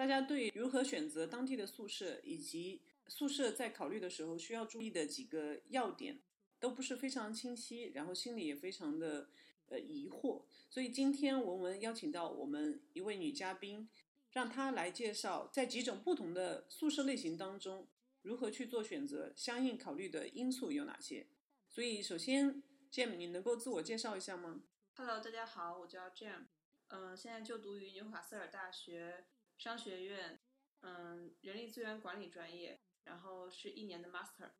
大家对如何选择当地的宿舍以及宿舍在考虑的时候需要注意的几个要点都不是非常清晰，然后心里也非常的呃疑惑。所以今天文文邀请到我们一位女嘉宾，让她来介绍在几种不同的宿舍类型当中如何去做选择，相应考虑的因素有哪些。所以首先，Jam，你能够自我介绍一下吗？Hello，大家好，我叫 Jam。嗯，现在就读于纽卡斯尔大学商学院，嗯，人力资源管理专业，然后是一年的 master。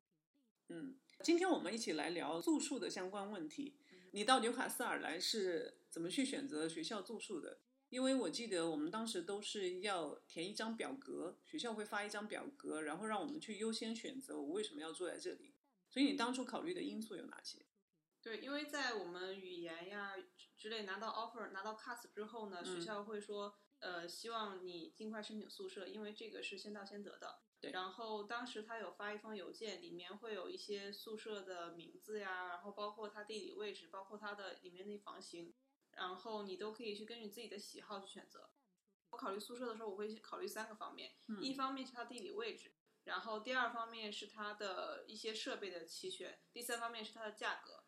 嗯，今天我们一起来聊住宿的相关问题。你到纽卡斯尔来是怎么去选择学校住宿的？因为我记得我们当时都是要填一张表格，学校会发一张表格，然后让我们去优先选择我为什么要住在这里。所以你当初考虑的因素有哪些？对，因为在我们语言呀之类拿到 offer 拿到 cast 之后呢，学校会说，呃，希望你尽快申请宿舍，因为这个是先到先得的。对。然后当时他有发一封邮件，里面会有一些宿舍的名字呀，然后包括它地理位置，包括它的里面那房型，然后你都可以去根据自己的喜好去选择。我考虑宿舍的时候，我会考虑三个方面，一方面是它地理位置，然后第二方面是它的一些设备的齐全，第三方面是它的价格。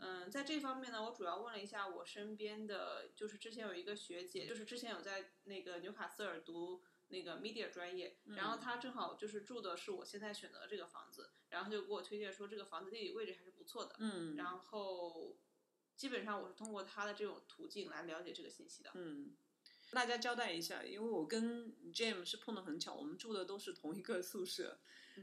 嗯在这方面呢，我主要问了一下我身边的，就是之前有一个学姐，就是之前有在那个纽卡斯尔读那个 media 专业，然后她正好就是住的是我现在选择的这个房子，然后就给我推荐说这个房子地理位置还是不错的。嗯，然后基本上我是通过她的这种途径来了解这个信息的。嗯，大家交代一下，因为我跟 James 是碰的很巧，我们住的都是同一个宿舍。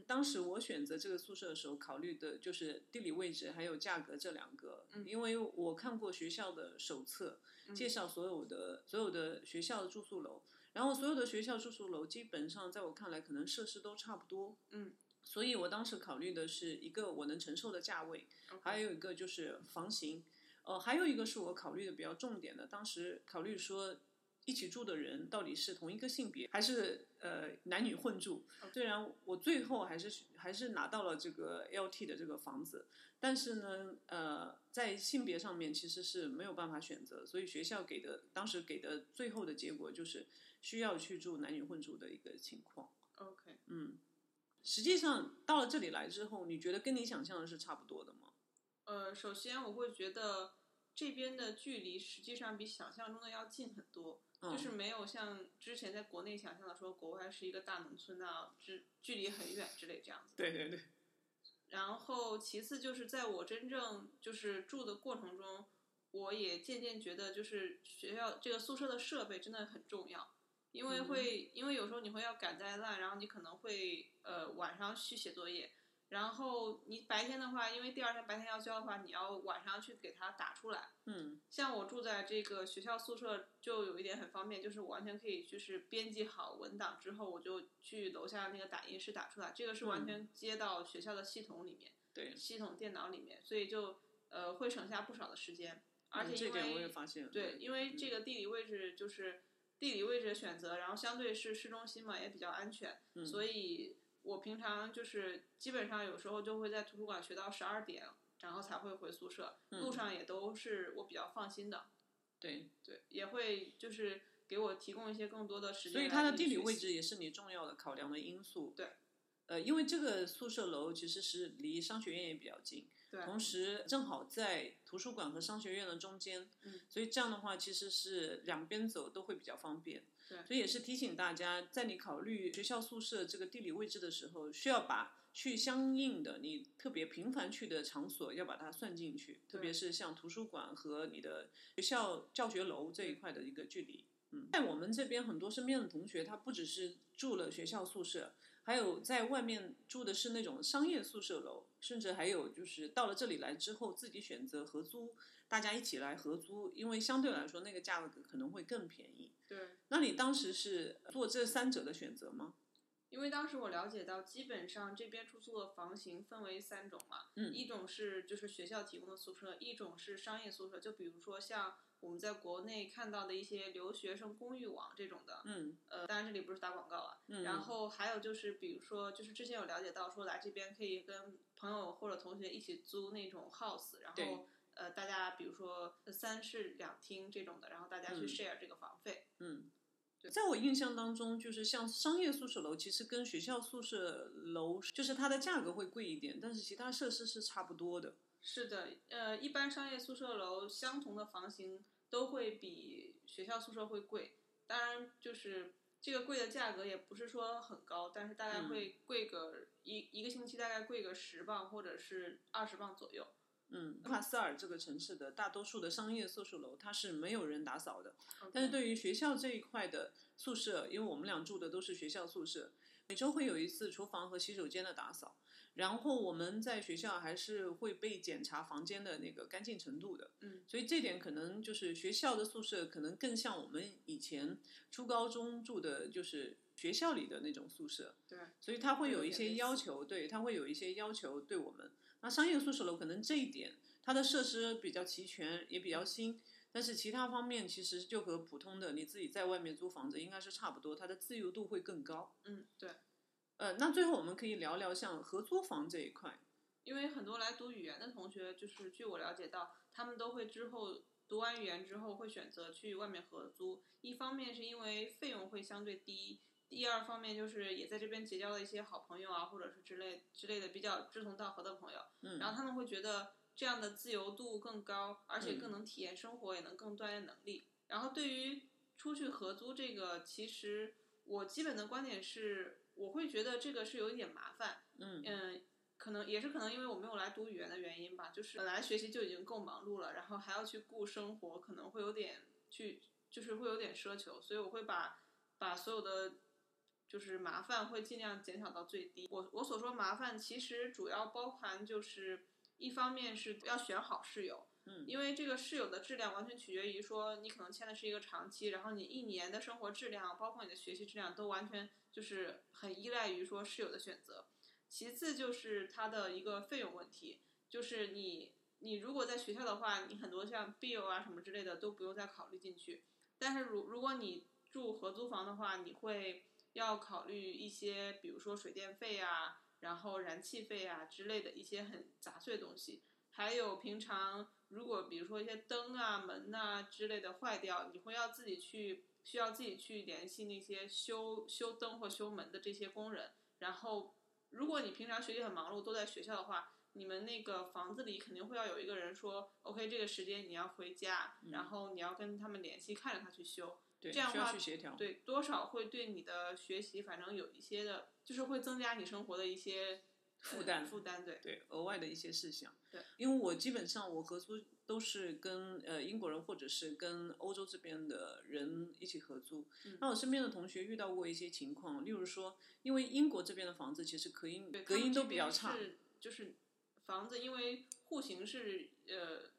当时我选择这个宿舍的时候，考虑的就是地理位置还有价格这两个。因为我看过学校的手册，介绍所有的所有的学校的住宿楼，然后所有的学校住宿楼基本上在我看来可能设施都差不多。嗯，所以我当时考虑的是一个我能承受的价位，还有一个就是房型。呃，还有一个是我考虑的比较重点的，当时考虑说。一起住的人到底是同一个性别，还是呃男女混住？虽然我最后还是还是拿到了这个 LT 的这个房子，但是呢，呃，在性别上面其实是没有办法选择，所以学校给的当时给的最后的结果就是需要去住男女混住的一个情况。OK，嗯，实际上到了这里来之后，你觉得跟你想象的是差不多的吗？呃，首先我会觉得这边的距离实际上比想象中的要近很多。就是没有像之前在国内想象的说国外是一个大农村啊，距距离很远之类这样子。对对对。然后其次就是在我真正就是住的过程中，我也渐渐觉得就是学校这个宿舍的设备真的很重要，因为会因为有时候你会要赶在烂，然后你可能会呃晚上去写作业。然后你白天的话，因为第二天白天要交的话，你要晚上去给他打出来。嗯，像我住在这个学校宿舍，就有一点很方便，就是我完全可以就是编辑好文档之后，我就去楼下那个打印室打出来。这个是完全接到学校的系统里面，对，系统电脑里面，所以就呃会省下不少的时间。而且因为对，因为这个地理位置就是地理位置的选择，然后相对是市中心嘛，也比较安全，所以。我平常就是基本上有时候就会在图书馆学到十二点，然后才会回宿舍。路上也都是我比较放心的。对对，也会就是给我提供一些更多的时间。所以它的地理位置也是你重要的考量的因素。对。呃，因为这个宿舍楼其实是离商学院也比较近，同时正好在图书馆和商学院的中间，所以这样的话其实是两边走都会比较方便。对，所以也是提醒大家，在你考虑学校宿舍这个地理位置的时候，需要把去相应的你特别频繁去的场所要把它算进去，特别是像图书馆和你的学校教学楼这一块的一个距离。嗯，在我们这边很多身边的同学，他不只是住了学校宿舍。还有在外面住的是那种商业宿舍楼，甚至还有就是到了这里来之后自己选择合租，大家一起来合租，因为相对来说那个价格可能会更便宜。对，那你当时是做这三者的选择吗？因为当时我了解到，基本上这边出租的房型分为三种嘛，嗯一种是就是学校提供的宿舍，一种是商业宿舍，就比如说像我们在国内看到的一些留学生公寓网这种的，嗯呃，当然这里不是打广告啊。嗯，然后还有就是，比如说，就是之前有了解到说来这边可以跟朋友或者同学一起租那种 house，然后呃，大家比如说三室两厅这种的，然后大家去嗯 share 这个房费。嗯，在我印象当中，就是像商业宿舍楼，其实跟学校宿舍楼，就是它的价格会贵一点，但是其他设施是差不多的。是的，呃，一般商业宿舍楼相同的房型都会比学校宿舍会贵，当然就是这个贵的价格也不是说很高，但是大概嗯会贵个一、一个星期大概贵个十磅或者是二十磅左右。嗯，帕斯尔这个城市的大多数的商业宿舍楼，它是没有人打扫的。但是对于学校这一块的宿舍，因为我们俩住的都是学校宿舍，每周会有一次厨房和洗手间的打扫，然后我们在学校还是会被检查房间的那个干净程度的。嗯，所以这点可能就是学校的宿舍可能更像我们以前初高中住的，就是学校里的那种宿舍。对，所以他会有一些要求，对，他会有一些要求对我们。那商业宿舍楼可能这一点，它的设施比较齐全，也比较新，但是其他方面其实就和普通的你自己在外面租房子应该是差不多，它的自由度会更高。嗯，对。呃，那最后我们可以聊聊像合租房这一块。因为很多来读语言的同学，就是据我了解到，他们都会之后读完语言之后会选择去外面合租。一方面是因为费用会相对低，第二方面就是也在这边结交了一些好朋友啊，或者是之类之类的比较志同道合的朋友。嗯，然后他们会觉得这样的自由度更高，而且嗯更能体验生活，也能更锻炼能力。然后对于出去合租这个，其实我基本的观点是，我会觉得这个是有一点麻烦。嗯嗯，可能也是可能因为我没有来读语言的原因吧，就是本来学习就已经够忙碌了，然后还要去顾生活，可能会有点去，就是会有点奢求，所以我会把把所有的就是麻烦会尽量减少到最低。我我所说麻烦，其实主要包含就是一方面是要选好室友。嗯因为这个室友的质量完全取决于说你可能签的是一个长期，然后你一年的生活质量，包括你的学习质量，都完全就是很依赖于说室友的选择。其次就是它的一个费用问题，就是你你如果在学校的话，你很多像 bill 啊什么之类的都不用再考虑进去。但是如如果你住合租房的话，你会要考虑一些，比如说水电费啊，然后燃气费啊之类的一些很杂碎的东西。还有平常如果比如说一些灯啊、门呐、之类的坏掉，你会要自己去需要自己去联系那些修修灯或修门的这些工人。然后，如果你平常学习很忙碌，都在学校的话，你们那个房子里肯定会要有一个人说，OK，这个时间你要回家，然后你要跟他们联系，看着他去修。对，这样的话去协调。对，多少会对你的学习，反正有一些的，就是会增加你生活的一些呃负担负担对。对额外的一些事项。对，因为我基本上我合租都是跟呃英国人或者是跟欧洲这边的人一起合租。嗯那我身边的同学遇到过一些情况，例如说，因为英国这边的房子其实隔音，隔音都比较差。是就是房子，因为户型是呃，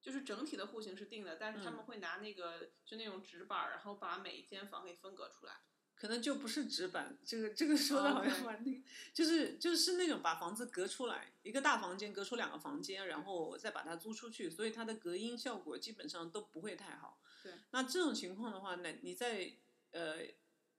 就是整体的户型是定的，但是他们嗯会拿那个、就那种纸板儿，然后把每一间房给分隔出来。可能就不是纸板，这个这个说的好像蛮那个，就是就是那种把房子隔出来，一个大房间隔出两个房间，然后再把它租出去，所以它的隔音效果基本上都不会太好。对，那这种情况的话，那你在呃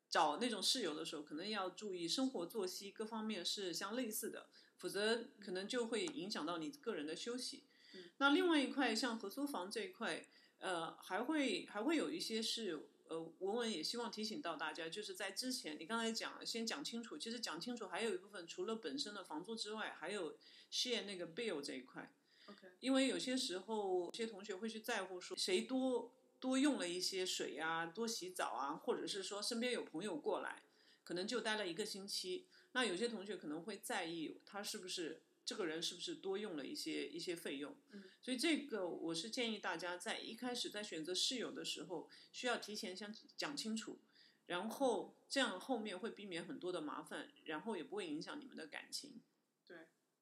找那种室友的时候，可能要注意生活作息各方面是相类似的，否则可能就会影响到你个人的休息。嗯那另外一块像合租房这一块，呃，还会还会有一些是。呃，文文也希望提醒到大家，就是在之前你刚才讲，先讲清楚。其实讲清楚，还有一部分除了本身的房租之外，还有 share 那个 bill 这一块。OK，因为有些时候，有些同学会去在乎说谁多多用了一些水啊，多洗澡啊，或者是说身边有朋友过来，可能就待了一个星期。那有些同学可能会在意他是不是这个人是不是多用了一些一些费用。嗯，所以这个我是建议大家在一开始在选择室友的时候，需要提前先讲清楚，然后这样后面会避免很多的麻烦，然后也不会影响你们的感情。对。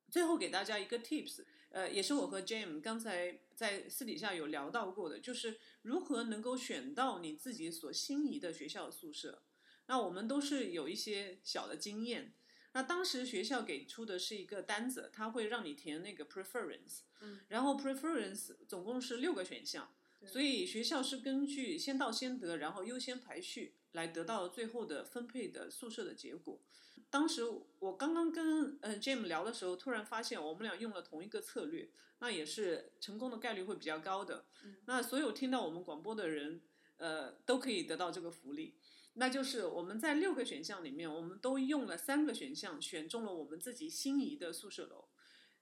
最后给大家一个 tips，呃，也是我和 Jam 刚才在私底下有聊到过的，就是如何能够选到你自己所心仪的学校宿舍。那我们都是有一些小的经验。那当时学校给出的是一个单子，它会让你填那个 preference，嗯，然后 preference 总共是六个选项，所以学校是根据先到先得，然后优先排序来得到最后的分配的宿舍的结果。当时我刚刚跟呃 Jim 聊的时候，突然发现我们俩用了同一个策略，那也是成功的概率会比较高的。那所有听到我们广播的人，呃，都可以得到这个福利。那就是我们在六个选项里面，我们都用了三个选项，选中了我们自己心仪的宿舍楼。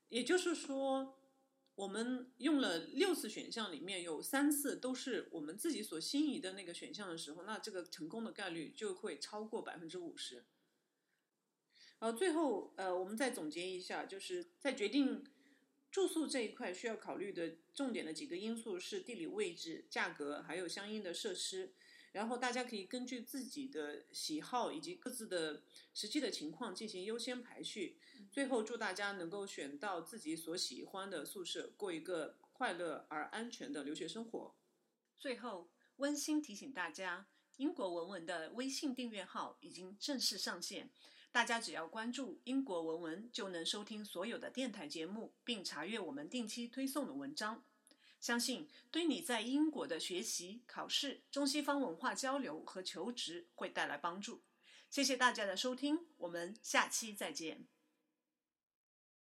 也就是说，我们用了六次选项，里面有三次都是我们自己所心仪的那个选项的时候，那这个成功的概率就会超过百分之五十。然后最后，呃，我们再总结一下，就是在决定住宿这一块需要考虑的重点的几个因素是地理位置、价格，还有相应的设施。然后大家可以根据自己的喜好以及各自的实际的情况进行优先排序。最后，祝大家能够选到自己所喜欢的宿舍，过一个快乐而安全的留学生活。最后，温馨提醒大家，英国文文的微信订阅号已经正式上线，大家只要关注“英国文文”，就能收听所有的电台节目，并查阅我们定期推送的文章。相信对你在英国的学习、考试、中西方文化交流和求职会带来帮助。谢谢大家的收听，我们下期再见。